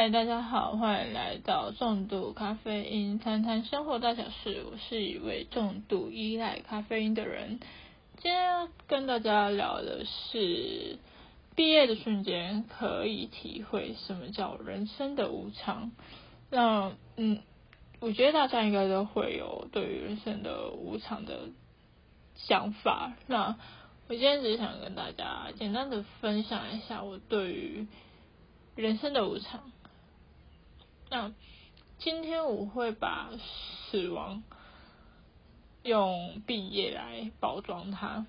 嗨，大家好，欢迎来到重度咖啡因，谈谈生活大小事。我是一位重度依赖咖啡因的人。今天要跟大家聊的是毕业的瞬间，可以体会什么叫人生的无常。那嗯，我觉得大家应该都会有对于人生的无常的想法。那我今天只是想跟大家简单的分享一下我对于人生的无常。那今天我会把死亡用毕业来包装它。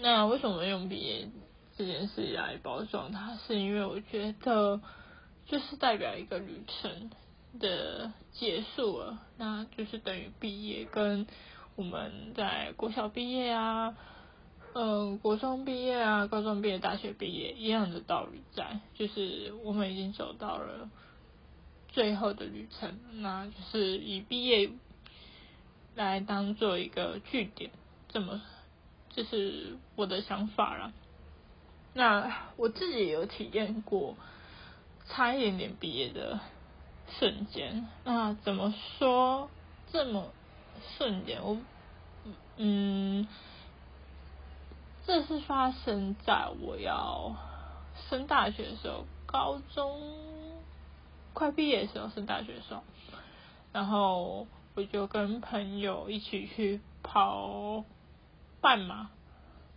那为什么用毕业这件事来包装它？是因为我觉得就是代表一个旅程的结束了，那就是等于毕业，跟我们在国小毕业啊，嗯，国中毕业啊，高中毕业、大学毕业一样的道理，在就是我们已经走到了。最后的旅程，那就是以毕业来当做一个据点，这么这是我的想法了。那我自己也有体验过差一点点毕业的瞬间。那怎么说这么瞬间？我嗯，这是发生在我要升大学的时候，高中。快毕业的时候是大学生，然后我就跟朋友一起去跑半马，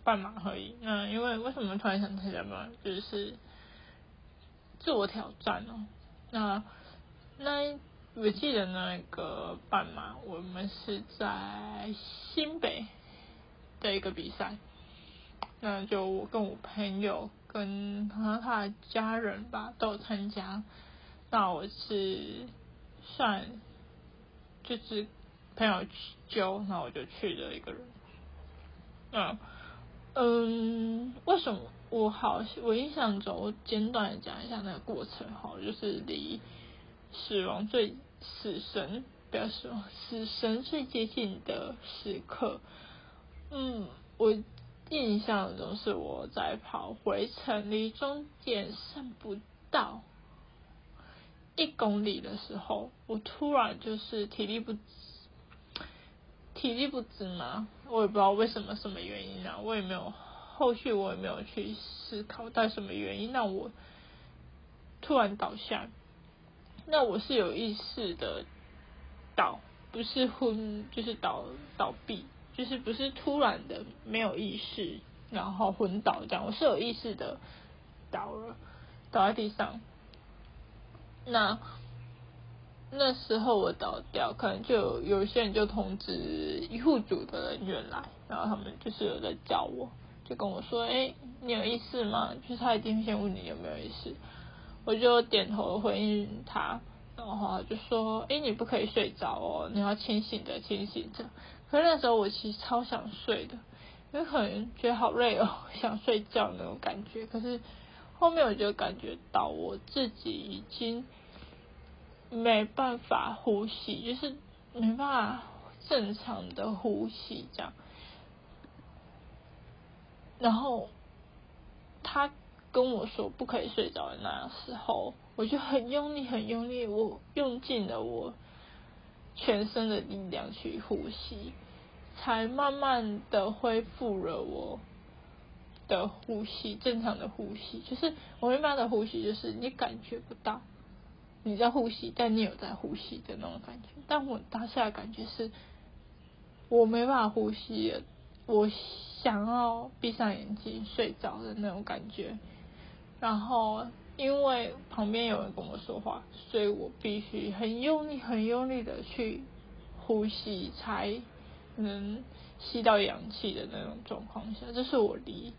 半马而已。那因为为什么突然想参加嘛，就是自我挑战哦。那那我记得那个半马，我们是在新北的一个比赛，那就我跟我朋友跟他他的家人吧都有参加。那我是算就是朋友揪，那我就去了一个人。嗯嗯，为什么我好？我印象中，我简短的讲一下那个过程哈，就是离死亡最死神，不要说死神最接近的时刻。嗯，我印象中是我在跑回程，离终点剩不到。一公里的时候，我突然就是体力不支体力不支嘛，我也不知道为什么什么原因啊，我也没有后续我也没有去思考，但什么原因让我突然倒下？那我是有意识的倒，不是昏，就是倒倒闭，就是不是突然的没有意识，然后昏倒这样，我是有意识的倒了，倒在地上。那那时候我倒掉，可能就有些人就通知医护组的人员来，然后他们就是有在叫我，就跟我说：“哎，你有意识吗？”就是他一定先问你有没有意识，我就点头回应他，然后就说：“哎，你不可以睡着哦，你要清醒的，清醒着。”可是那时候我其实超想睡的，因为可能觉得好累哦，想睡觉那种感觉。可是后面我就感觉到我自己已经。没办法呼吸，就是没办法正常的呼吸这样。然后他跟我说不可以睡着的那时候，我就很用力，很用力，我用尽了我全身的力量去呼吸，才慢慢的恢复了我的呼吸，正常的呼吸。就是我一般的呼吸，就是你感觉不到。你在呼吸，但你有在呼吸的那种感觉。但我当下的感觉是，我没办法呼吸，我想要闭上眼睛睡着的那种感觉。然后因为旁边有人跟我说话，所以我必须很用力、很用力的去呼吸，才能吸到氧气的那种状况下。这是我离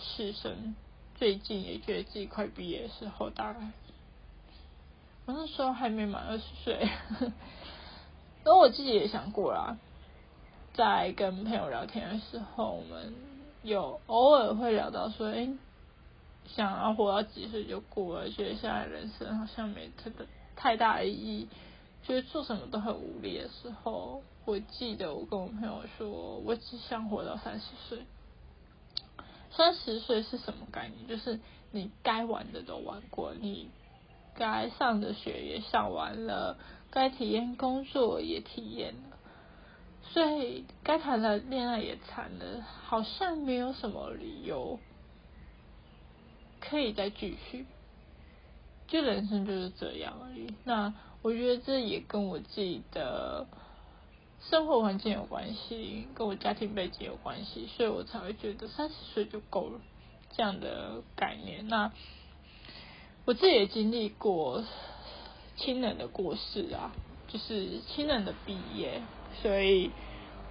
师生最近，也觉得自己快毕业的时候，大概。我那时候还没满二十岁，而我自己也想过啦，在跟朋友聊天的时候，我们有偶尔会聊到说，哎，想要活到几岁就过了，觉得现在人生好像没特的太大意义，觉得做什么都很无力的时候，我记得我跟我朋友说，我只想活到三十岁。三十岁是什么概念？就是你该玩的都玩过，你。该上的学也上完了，该体验工作也体验了，所以该谈的恋爱也谈了，好像没有什么理由可以再继续。就人生就是这样而已。那我觉得这也跟我自己的生活环境有关系，跟我家庭背景有关系，所以我才会觉得三十岁就够了这样的概念。那我自己也经历过亲人的过世啊，就是亲人的毕业，所以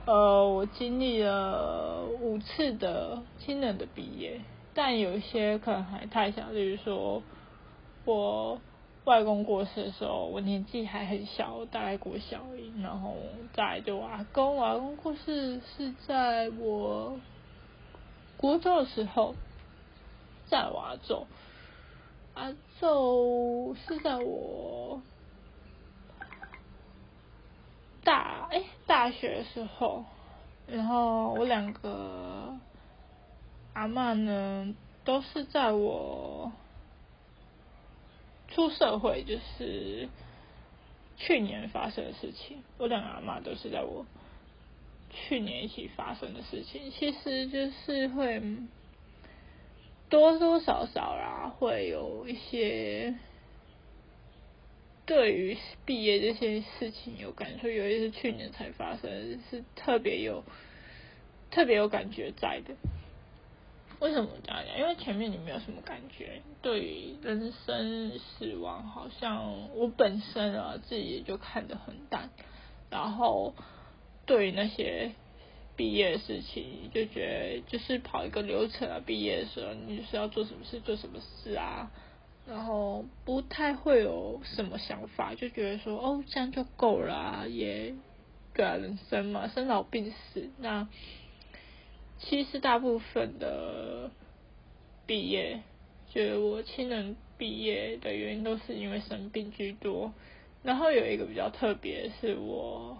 呃，我经历了五次的亲人的毕业，但有一些可能还太小，例如说。我外公过世的时候，我年纪还很小，大概国小，然后再就阿公，阿公过世是在我国中的时候，在我阿祖，阿祖是在我大哎大学的时候，然后我两个阿妈呢，都是在我。出社会就是去年发生的事情，我两个阿妈都是在我去年一起发生的事情，其实就是会多多少少啦，会有一些对于毕业这些事情有感受，尤其是去年才发生，是特别有特别有感觉在的。为什么这样讲？因为前面你没有什么感觉，对于人生死亡，好像我本身啊自己就看得很淡。然后对于那些毕业的事情，就觉得就是跑一个流程啊。毕业的时候，你就是要做什么事，做什么事啊？然后不太会有什么想法，就觉得说哦，这样就够了啊，也对啊，人生嘛，生老病死那。其实大部分的毕业，就是我亲人毕业的原因都是因为生病居多。然后有一个比较特别，是我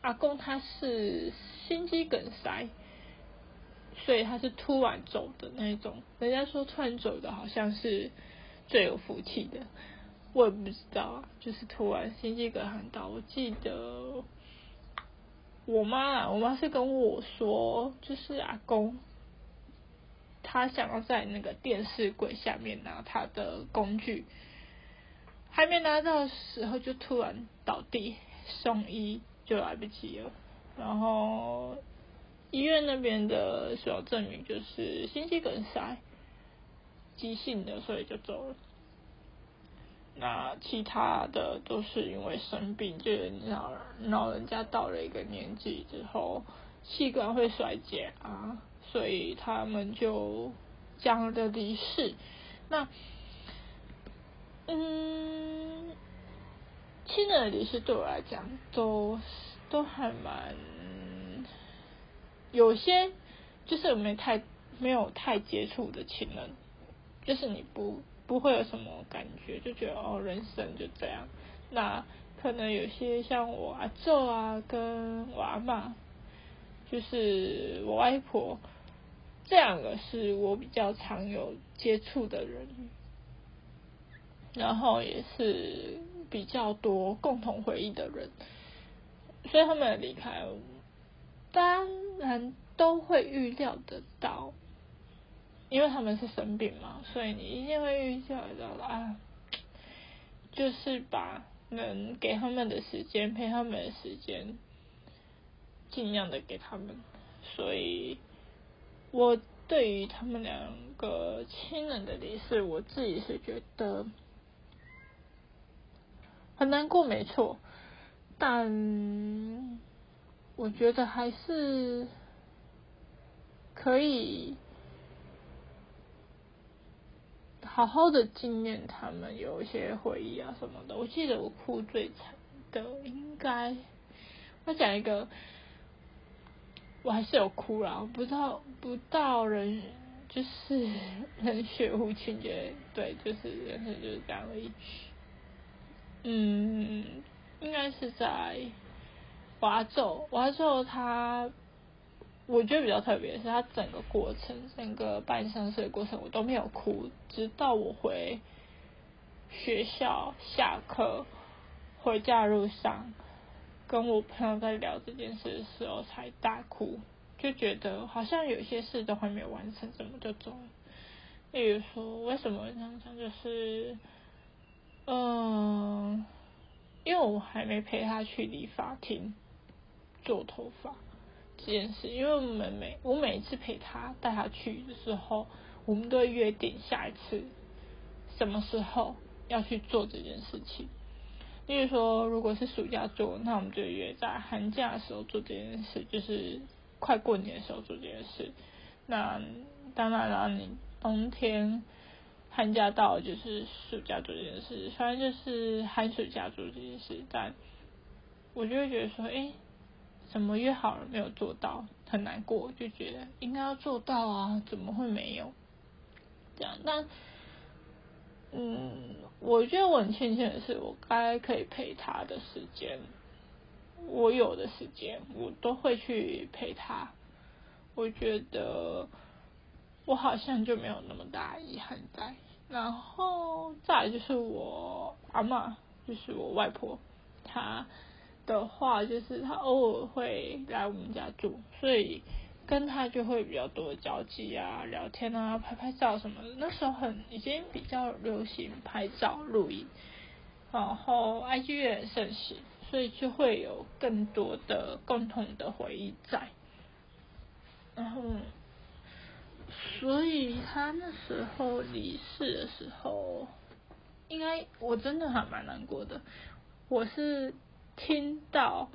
阿公他是心肌梗塞，所以他是突然走的那种。人家说突然走的好像是最有福气的，我也不知道，就是突然心肌梗塞到，我记得。我妈，我妈是跟我说，就是阿公，他想要在那个电视柜下面拿他的工具，还没拿到的时候就突然倒地，送医就来不及了。然后医院那边的所有证明就是心肌梗塞，急性的，所以就走了。那其他的都是因为生病，就是老老人家到了一个年纪之后，器官会衰竭啊，所以他们就这样的离世。那，嗯，亲人的离世对我来讲，都都还蛮，有些就是没太没有太接触的亲人，就是你不。不会有什么感觉，就觉得哦，人生就这样。那可能有些像我阿舅啊，跟我阿妈，就是我外婆，这两个是我比较常有接触的人，然后也是比较多共同回忆的人，所以他们的离开，当然都会预料得到。因为他们是生病嘛，所以你一定会预料到啊，就是把能给他们的时间陪他们的时间，尽量的给他们。所以，我对于他们两个亲人的离世，我自己是觉得很难过，没错。但我觉得还是可以。好好的纪念他们，有一些回忆啊什么的。我记得我哭最惨的，应该我讲一个，我还是有哭啦，不到不到人就是人血无情节，对，就是人生就是这样而已。嗯，应该是在华州，华州他。我觉得比较特别是，他整个过程，整个办丧事的过程，我都没有哭，直到我回学校下课回家路上，跟我朋友在聊这件事的时候才大哭，就觉得好像有些事都还没有完成，怎么就走了？例如说，为什么这样讲？就是，嗯，因为我还没陪他去理发厅做头发这件事，因为我们每我每一次陪他带他去的时候，我们都会约定下一次什么时候要去做这件事情。例如说，如果是暑假做，那我们就约在寒假的时候做这件事，就是快过年的时候做这件事。那当然了，你。冬天寒假到就是暑假做这件事，反正就是寒暑假做这件事，但我就会觉得说，哎，怎么约好了没有做到，很难过，就觉得应该要做到啊，怎么会没有？这样，但嗯，我觉得我很庆幸的是，我该可以陪他的时间，我有的时间我都会去陪他，我觉得。我好像就没有那么大遗憾在，然后再就是我阿妈，就是我外婆，她的话就是他偶尔会来我们家住，所以跟他就会比较多的交际啊、聊天啊、拍拍照什么的。那时候很已经比较流行拍照、录影，然后 IG 也盛行，所以就会有更多的共同的回忆在，然后。所以他那时候离世的时候，应该我真的还蛮难过的。我是听到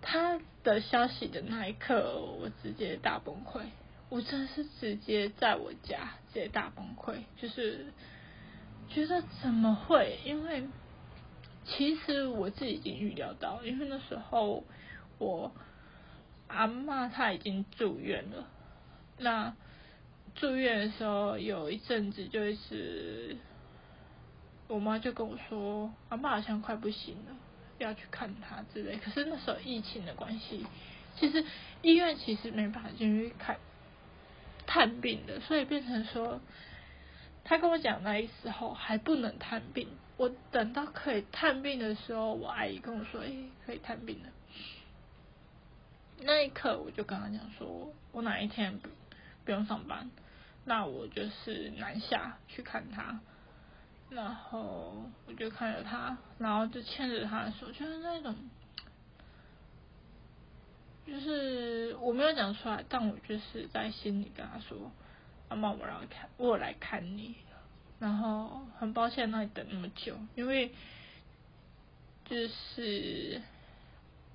他的消息的那一刻，我直接大崩溃。我真的是直接在我家直接大崩溃，就是觉得怎么会？因为其实我自己已经预料到，因为那时候我阿妈她已经住院了。那住院的时候，有一阵子就是，我妈就跟我说，阿妈好像快不行了，要去看他之类。可是那时候疫情的关系，其实医院其实没办法进去看探病的，所以变成说，他跟我讲那时候还不能探病。我等到可以探病的时候，我阿姨跟我说，哎，可以探病了。那一刻，我就跟他讲说，我哪一天。不用上班，那我就是南下去看他，然后我就看着他，然后就牵着他的手，就是那种，就是我没有讲出来，但我就是在心里跟他说：“阿妈，我来看，我来看你。”然后很抱歉让你等那么久，因为就是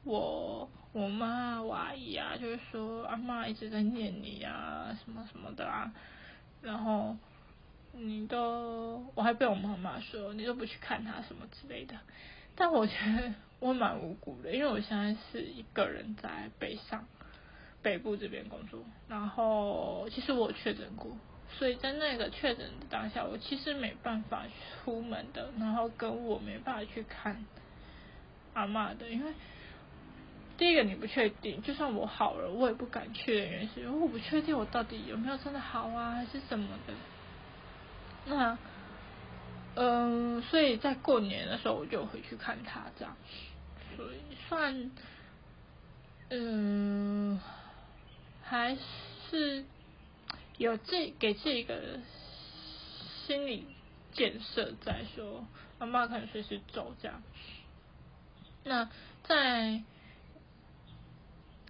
我。我妈、我阿姨啊，就是说阿妈一直在念你啊，什么什么的啊，然后你都，我还被我妈妈说你都不去看他什么之类的，但我觉得我蛮无辜的，因为我现在是一个人在北上北部这边工作，然后其实我确诊过，所以在那个确诊的当下，我其实没办法出门的，然后跟我没办法去看阿妈的，因为。第一个你不确定，就算我好了，我也不敢确认，原因是因为我不确定我到底有没有真的好啊，还是什么的。那，嗯，所以在过年的时候我就回去看他，这样，所以算，嗯，还是有这给这个心理建设在说，妈妈可能随时走这样。那在。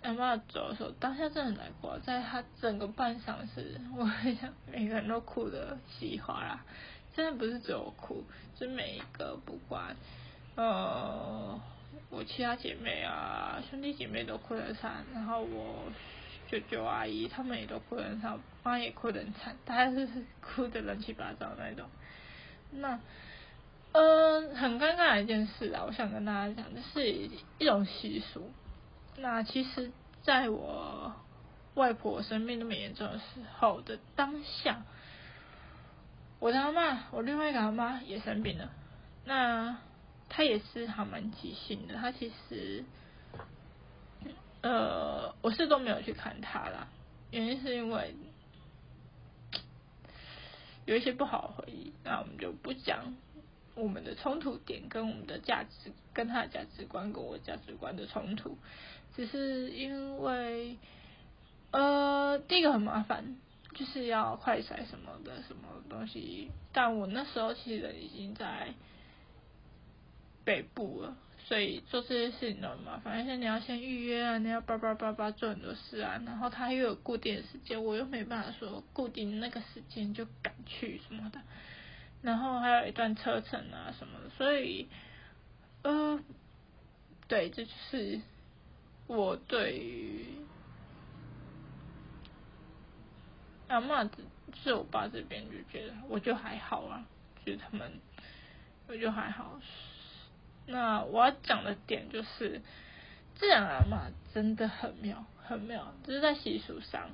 阿妈走的时候，当下真的很难过，在他整个半小时，我想每个人都哭的稀哗啦。真的不是只有我哭，是每一个不管，呃，我其他姐妹啊，兄弟姐妹都哭得惨，然后我舅舅阿姨他们也都哭得很惨，妈也哭得很惨，大家是哭的乱七八糟那种。那，嗯，很尴尬的一件事啊，我想跟大家讲，这是一种习俗。那其实，在我外婆生病那么严重的时候的当下，我的阿妈，我另外一个阿妈也生病了。那她也是还蛮急性的，她其实，呃，我是都没有去看她啦，原因是因为有一些不好的回忆，那我们就不讲我们的冲突点跟我们的价值，跟他的价值观跟我价值观的冲突，只是因为呃第一个很麻烦，就是要快筛什么的什么东西，但我那时候其实已经在北部了。所以做这些事情都很麻烦，而且你要先预约啊，你要叭叭叭叭做很多事啊，然后他又有固定的时间，我又没办法说固定那个时间就赶去什么的，然后还有一段车程啊什么的，所以呃，对，这就是我对于阿妈就是我爸这边就觉得我就还好啊，就是他们我就还好。那我要讲的点就是，这两阿妈真的很妙，很妙。就是在习俗上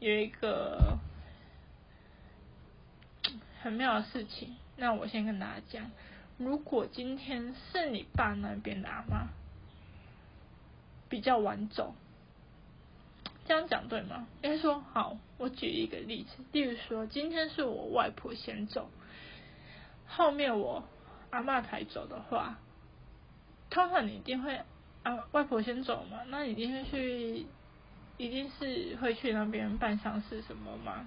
有一个很妙的事情。那我先跟大家讲，如果今天是你爸那边的阿妈比较晚走，这样讲对吗？应该说好，我举一个例子，例如说今天是我外婆先走，后面我阿妈才走的话。通常你一定会啊，外婆先走嘛，那一定会去，一定是会去那边办丧事什么吗？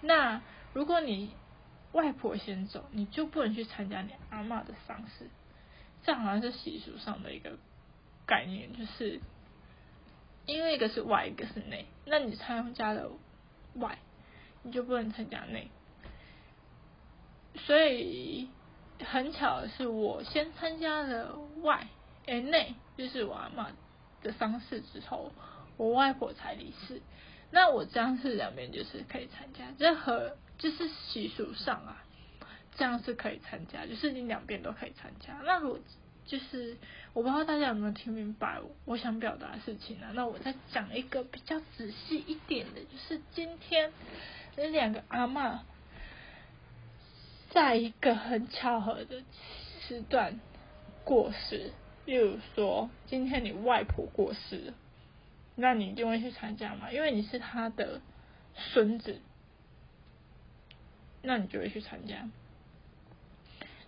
那如果你外婆先走，你就不能去参加你阿妈的丧事，这好像是习俗上的一个概念，就是因为一个是外，一个是内，那你参加了外，你就不能参加内，所以。很巧的是，我先参加了外，哎内，就是我阿妈的丧事之后，我外婆才离世。那我这样是两边就是可以参加，任何就是习俗上啊，这样是可以参加，就是你两边都可以参加。那如果就是我不知道大家有没有听明白我想表达的事情啊？那我再讲一个比较仔细一点的，就是今天那两个阿妈。在一个很巧合的时段过世，例如说今天你外婆过世，那你一定会去参加嘛？因为你是他的孙子，那你就会去参加。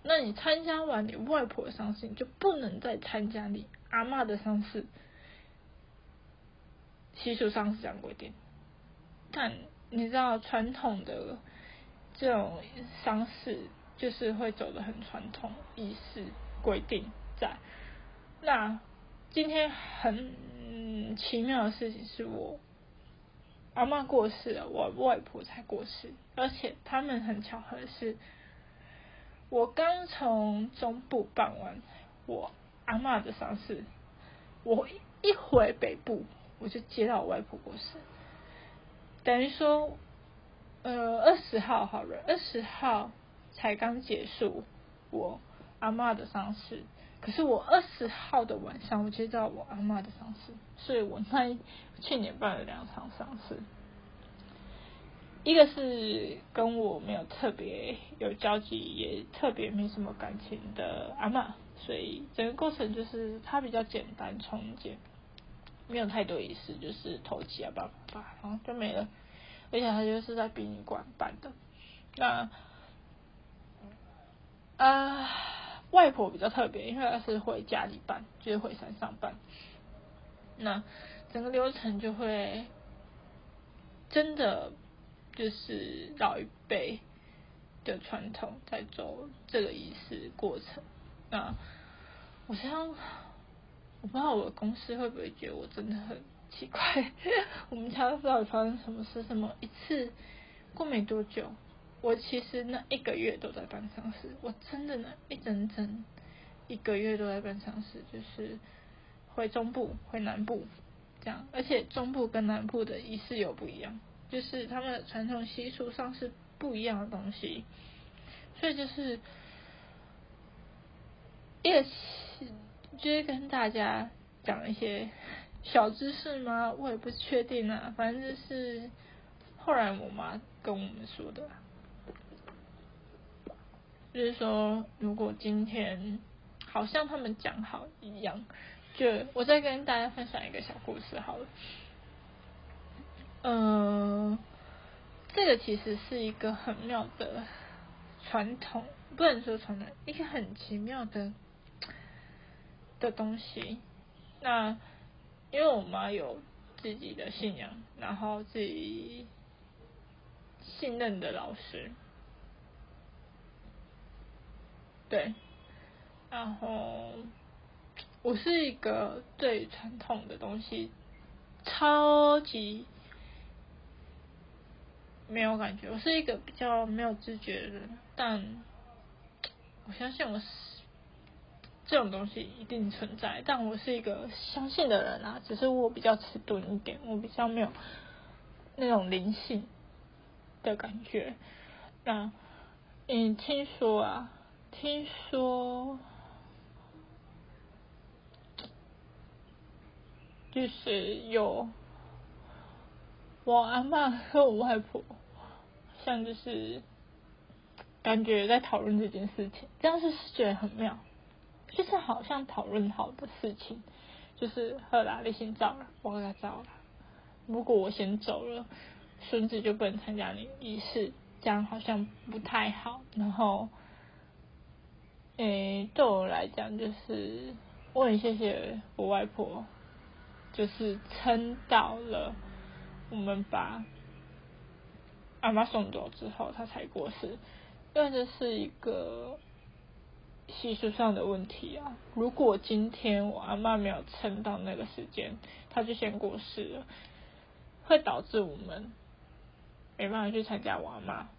那你参加完你外婆的丧事，你就不能再参加你阿妈的丧事。习俗上是这样规定，但你知道传统的。这种丧事就是会走的很传统仪式规定在。那今天很奇妙的事情是我阿妈过世了，我外婆才过世，而且他们很巧合是，我刚从中部办完我阿妈的丧事，我一回北部我就接到我外婆过世，等于说。呃，二十号好了，二十号才刚结束我阿妈的丧事，可是我二十号的晚上我接到我阿妈的丧事，所以我那去年办了两场丧事，一个是跟我没有特别有交集，也特别没什么感情的阿妈，所以整个过程就是它比较简单重建，没有太多仪式，就是头七啊叭叭，然后就没了。而且他就是在殡仪馆办的，那啊，外婆比较特别，因为她是回家里办，就是回山上办，那整个流程就会真的就是老一辈的传统在做这个仪式过程。那我想，我不知道我的公司会不会觉得我真的很。奇怪，我们家不知道发生什么事，什么一次过没多久，我其实那一个月都在办丧事，我真的呢一整整一个月都在办丧事，就是回中部、回南部这样，而且中部跟南部的仪式有不一样，就是他们的传统习俗上是不一样的东西，所以就是也就是跟大家讲一些。小知识吗？我也不确定啊。反正就是后来我妈跟我们说的，就是说如果今天好像他们讲好一样，就我再跟大家分享一个小故事好了。嗯，这个其实是一个很妙的传统，不能说传统，一个很奇妙的 的东西。那因为我妈有自己的信仰，然后自己信任的老师，对，然后我是一个对传统的东西超级没有感觉，我是一个比较没有知觉的人，但我相信我是。这种东西一定存在，但我是一个相信的人啊，只是我比较迟钝一点，我比较没有那种灵性的感觉。那嗯，听说啊，听说就是有我阿妈和我外婆，像就是感觉在讨论这件事情，这样是觉得很妙。就是好像讨论好的事情，就是赫拉你先走了，我给他走了。如果我先走了，孙子就不能参加你仪式，这样好像不太好。然后，诶，对我来讲，就是我很谢谢我外婆，就是撑到了我们把阿妈送走之后，她才过世，因为这是一个。习俗上的问题啊，如果今天我阿妈没有撑到那个时间，她就先过世了，会导致我们没办法去参加我阿妈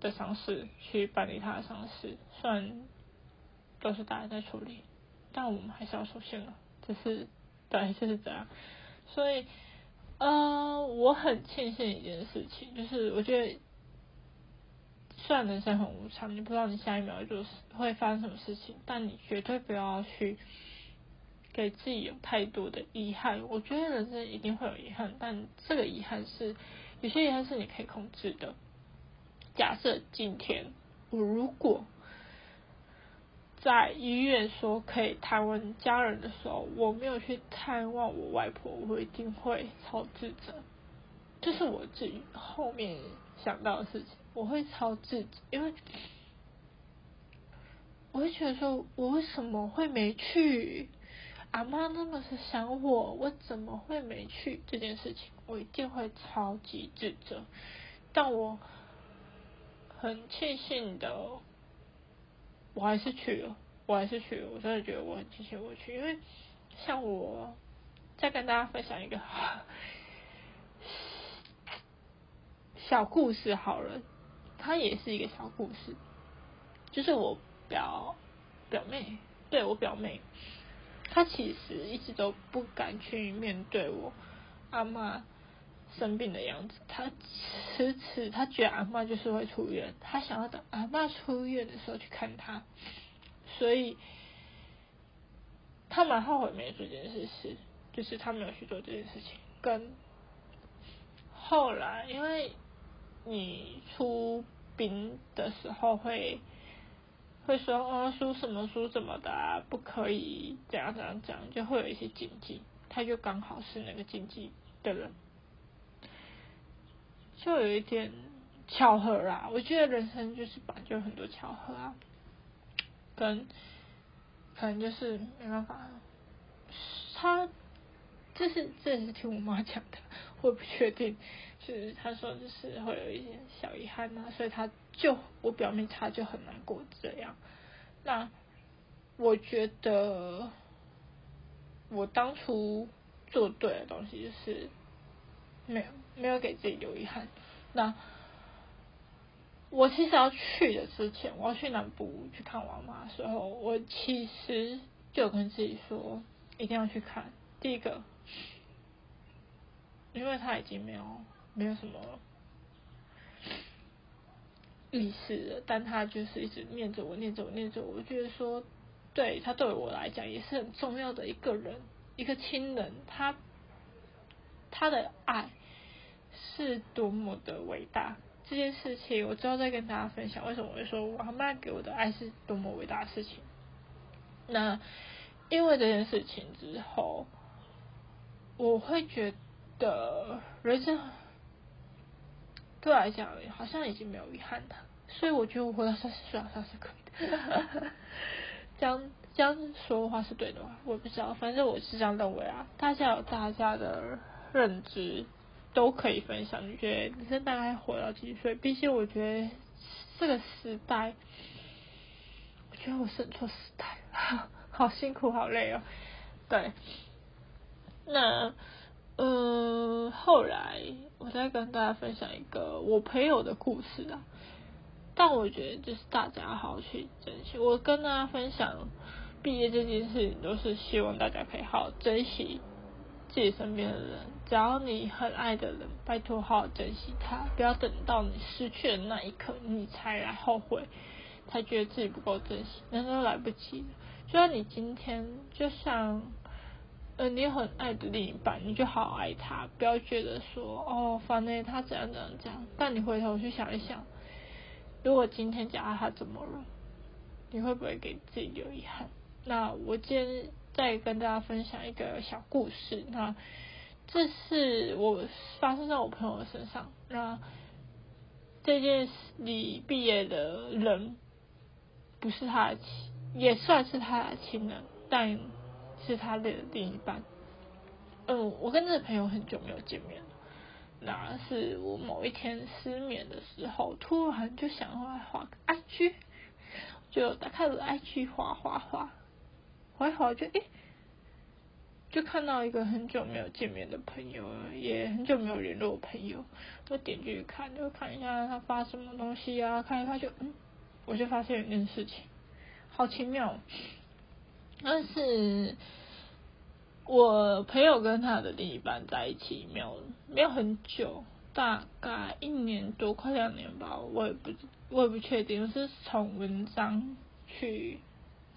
的丧事，去办理她的丧事。虽然都是大家在处理，但我们还是要出现了，只是对，就是这样。所以，呃，我很庆幸一件事情，就是我觉得。虽然人生很无常，你不知道你下一秒就是会发生什么事情，但你绝对不要去给自己有太多的遗憾。我觉得人生一定会有遗憾，但这个遗憾是有些遗憾是你可以控制的。假设今天我如果在医院说可以探望家人的时候，我没有去探望我外婆，我一定会超自责。这是我自己后面想到的事情。我会超自责，因为我会觉得说，我为什么会没去？阿妈那么是想我，我怎么会没去？这件事情，我一定会超级自责。但我很庆幸的，我还是去了，我还是去了。我真的觉得我很庆幸我去，因为像我再跟大家分享一个小故事好了。它也是一个小故事，就是我表表妹，对我表妹，她其实一直都不敢去面对我阿妈生病的样子，他迟迟他觉得阿妈就是会出院，他想要等阿妈出院的时候去看他，所以他蛮后悔没做这件事，是就是他没有去做这件事情，跟后来因为。你出兵的时候会会说哦输什么输什么的啊，不可以怎样怎样怎样，就会有一些禁忌，他就刚好是那个禁忌的人，就有一点巧合啦。我觉得人生就是本来就很多巧合啊，跟可能就是没办法，他这是这是听我妈讲的，我不确定。是他说就是会有一些小遗憾嘛，所以他就我表妹她就很难过这样。那我觉得我当初做对的东西就是没有没有给自己留遗憾。那我其实要去的之前，我要去南部去看我妈的时候，我其实就跟自己说一定要去看。第一个，因为他已经没有。没有什么意思了，但他就是一直念着我，念着我，念着我。我觉得说，对他对我来讲也是很重要的一个人，一个亲人。他他的爱是多么的伟大，这件事情我之后再跟大家分享。为什么我会说我妈给我的爱是多么伟大的事情？那因为这件事情之后，我会觉得人生。对我来讲好像已经没有遗憾了，所以我觉得我活到三十岁好像是可以的。这样这样说话是对的吗？我不知道，反正我是这样认为啊。大家有大家的认知都可以分享。你觉得人生大概活到几岁？毕竟我觉得这个时代，我觉得我生错时代了，好辛苦，好累哦。对，那呃，后来我再跟大家分享一个我朋友的故事啊。但我觉得就是大家好好去珍惜。我跟大家分享毕业这件事情，都是希望大家可以好好珍惜自己身边的人。只要你很爱的人，拜托好好珍惜他，不要等到你失去的那一刻，你才来后悔，才觉得自己不够珍惜，那都来不及了。就像你今天，就像呃，你很爱的另一半，你就好好爱他，不要觉得说哦，反正他怎样怎样怎样。但你回头去想一想。如果今天假如他怎么了，你会不会给自己留遗憾？那我今天再跟大家分享一个小故事。那这是我发生在我朋友身上。那这件事你毕业的人不是他的亲，也算是他的亲人，但是他的另一半。嗯，我跟这个朋友很久没有见面了。那是我某一天失眠的时候，突然就想要来画个 IG，就打开了 IG 画画画，画一画就诶，就看到一个很久没有见面的朋友，也很久没有联络的朋友，我点进去看，就看一下他发什么东西啊，看一看就嗯，我就发现一件事情，好奇妙，但是。我朋友跟他的另一半在一起没有没有很久，大概一年多快两年吧，我也不我也不确定，是从文章去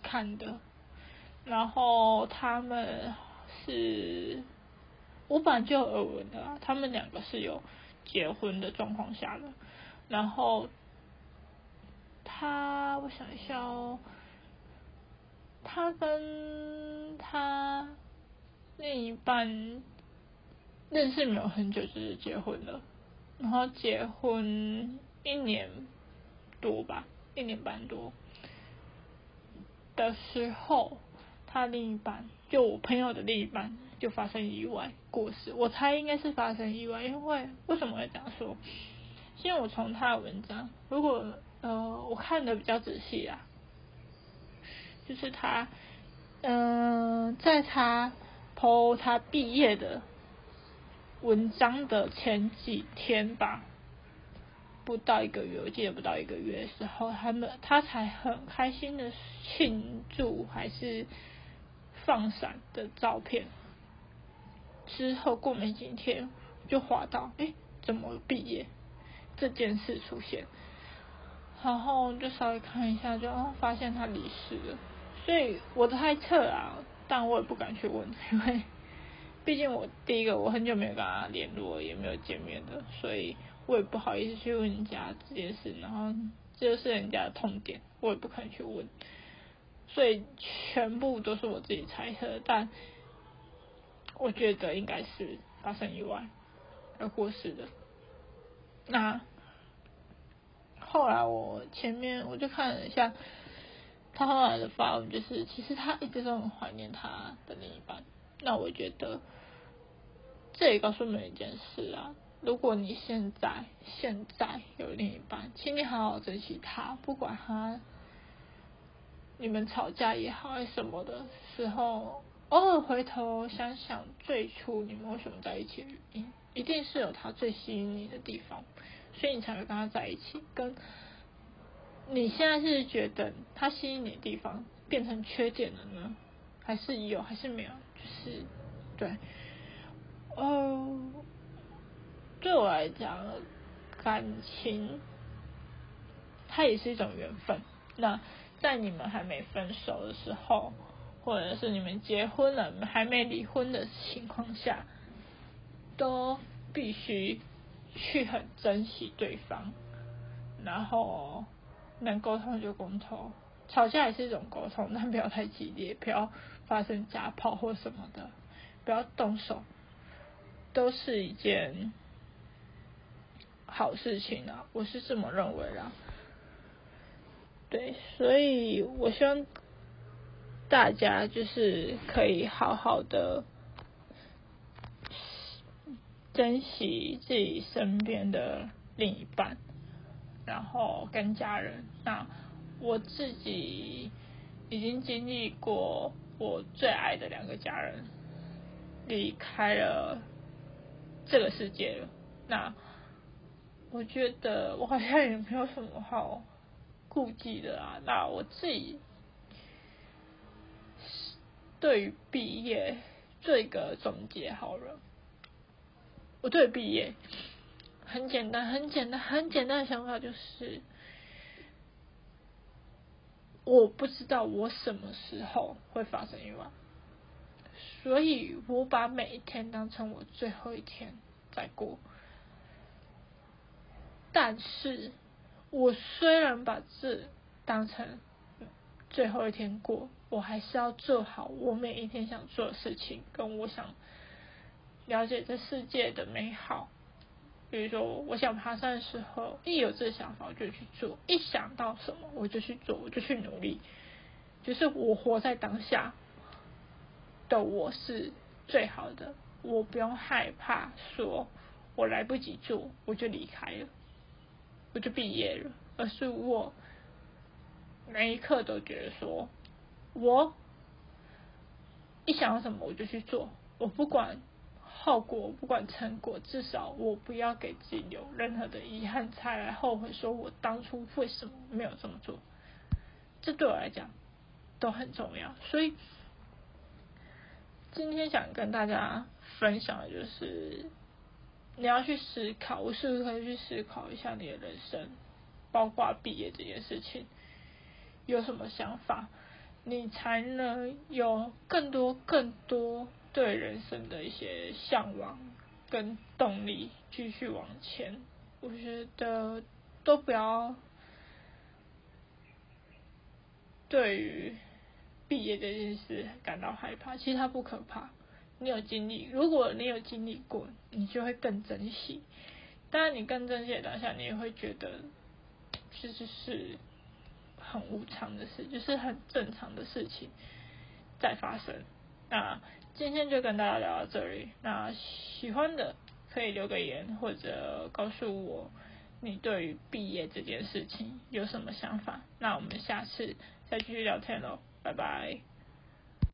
看的。然后他们是，我本来就有耳闻的，他们两个是有结婚的状况下的。然后他，我想一下哦，他跟他。另一半认识没有很久，就是结婚了。然后结婚一年多吧，一年半多的时候，他另一半就我朋友的另一半就发生意外过世。我猜应该是发生意外，因为为什么会这样说？因为我从他的文章，如果呃我看的比较仔细啊，就是他嗯在他。偷他毕业的文章的前几天吧，不到一个月，我记得不到一个月的时候，他们他才很开心的庆祝还是放闪的照片。之后过没几天就滑到，哎，怎么毕业这件事出现？然后就稍微看一下，就发现他离世了。所以我的猜测啊。但我也不敢去问，因为毕竟我第一个我很久没有跟他联络，也没有见面的，所以我也不好意思去问人家这件事。然后这就是人家的痛点，我也不肯去问，所以全部都是我自己猜测。但我觉得应该是发生意外而过世的。那后来我前面我就看了一下。他后来的发文就是，其实他一直都很怀念他的另一半。那我觉得，这也告诉我们一件事啊，如果你现在现在有另一半，请你好好珍惜他，不管他你们吵架也好，还什么的时候，偶尔回头想想最初你们为什么在一起，一一定是有他最吸引你的地方，所以你才会跟他在一起，跟。你现在是觉得他吸引你的地方变成缺点了呢，还是有，还是没有？就是对，哦，对我来讲，感情它也是一种缘分。那在你们还没分手的时候，或者是你们结婚了还没离婚的情况下，都必须去很珍惜对方，然后。能沟通就沟通，吵架也是一种沟通，但不要太激烈，不要发生家暴或什么的，不要动手，都是一件好事情啊，我是这么认为啦。对，所以我希望大家就是可以好好的珍惜自己身边的另一半，然后跟家人。那我自己已经经历过我最爱的两个家人离开了这个世界了，那。我觉得我好像也没有什么好顾忌的啊。那我自己对于毕业做一个总结好了。我对毕业很简单，很简单，很简单的想法就是，我不知道我什么时候会发生意外，所以我把每一天当成我最后一天在过。但是，我虽然把这当成最后一天过，我还是要做好我每一天想做的事情，跟我想了解这世界的美好。比如说，我想爬山的时候，一有这想法我就去做，一想到什么我就去做，我就去努力。就是我活在当下的我是最好的，我不用害怕说我来不及做，我就离开了。我就毕业了，而是我每一刻都觉得说，我一想到什么我就去做，我不管后果，不管成果，至少我不要给自己留任何的遗憾，才来后悔说我当初为什么没有这么做。这对我来讲都很重要，所以今天想跟大家分享的就是。你要去思考，我是不是可以去思考一下你的人生，包括毕业这件事情，有什么想法，你才能有更多更多对人生的一些向往跟动力，继续往前。我觉得都不要对于毕业这件事感到害怕，其实它不可怕。你有经历，如果你有经历过，你就会更珍惜。当然，你更珍惜的当下，你也会觉得其实是很无常的事，就是很正常的事情在发生。那今天就跟大家聊到这里。那喜欢的可以留个言，或者告诉我你对于毕业这件事情有什么想法。那我们下次再继续聊天喽，拜拜。